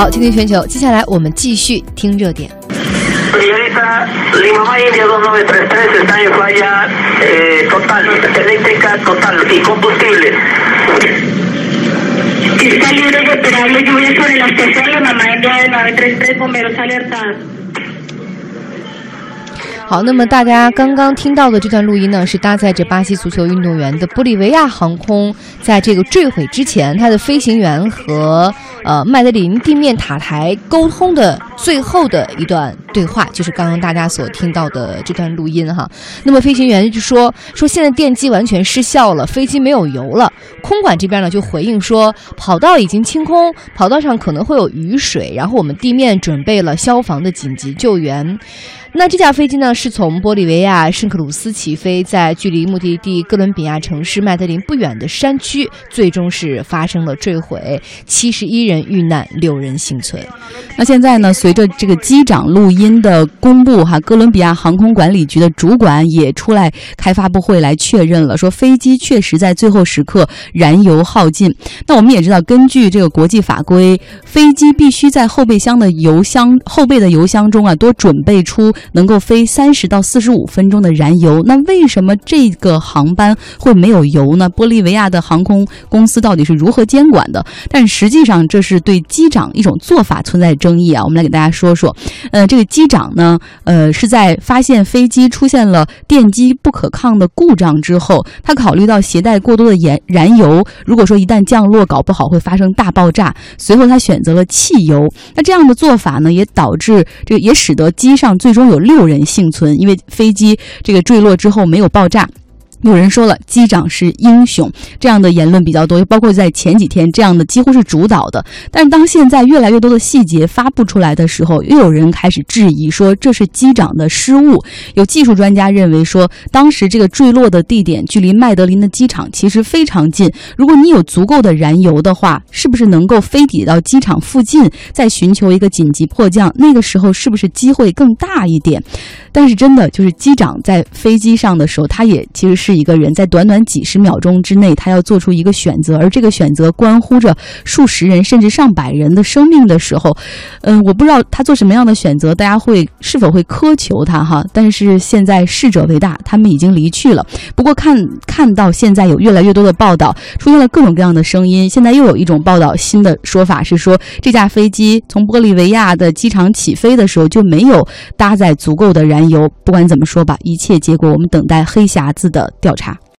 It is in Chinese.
好，听听全球，接下来我们继续听热点。好，那么大家刚刚听到的这段录音呢，是搭载着巴西足球运动员的玻利维亚航空在这个坠毁之前，他的飞行员和呃麦德林地面塔台沟通的最后的一段对话，就是刚刚大家所听到的这段录音哈。那么飞行员就说说现在电机完全失效了，飞机没有油了。空管这边呢就回应说，跑道已经清空，跑道上可能会有雨水，然后我们地面准备了消防的紧急救援。那这架飞机呢，是从玻利维亚圣克鲁斯起飞，在距离目的地哥伦比亚城市麦德林不远的山区，最终是发生了坠毁，七十一人遇难，六人幸存。那现在呢，随着这个机长录音的公布，哈，哥伦比亚航空管理局的主管也出来开发布会来确认了，说飞机确实在最后时刻燃油耗尽。那我们也知道，根据这个国际法规，飞机必须在后备箱的油箱后备的油箱中啊，多准备出能够飞三三十到四十五分钟的燃油。那为什么这个航班会没有油呢？玻利维亚的航空公司到底是如何监管的？但实际上，这是对机长一种做法存在争议啊。我们来给大家说说，呃，这个机长呢，呃，是在发现飞机出现了电机不可抗的故障之后，他考虑到携带过多的燃燃油，如果说一旦降落，搞不好会发生大爆炸。随后他选择了汽油。那这样的做法呢，也导致这个也使得机上最终有六人幸存，因为飞机这个坠落之后没有爆炸。有人说了，机长是英雄，这样的言论比较多，包括在前几天，这样的几乎是主导的。但是当现在越来越多的细节发布出来的时候，又有人开始质疑说这是机长的失误。有技术专家认为说，当时这个坠落的地点距离麦德林的机场其实非常近，如果你有足够的燃油的话，是不是能够飞抵到机场附近，再寻求一个紧急迫降？那个时候是不是机会更大一点？但是真的就是机长在飞机上的时候，他也其实是是一个人，在短短几十秒钟之内，他要做出一个选择，而这个选择关乎着数十人甚至上百人的生命的时候，嗯、我不知道他做什么样的选择，大家会是否会苛求他哈？但是现在逝者为大，他们已经离去了。不过看看到现在有越来越多的报道，出现了各种各样的声音。现在又有一种报道，新的说法是说，这架飞机从玻利维亚的机场起飞的时候就没有搭载足够的燃油。不管怎么说吧，一切结果我们等待黑匣子的调查。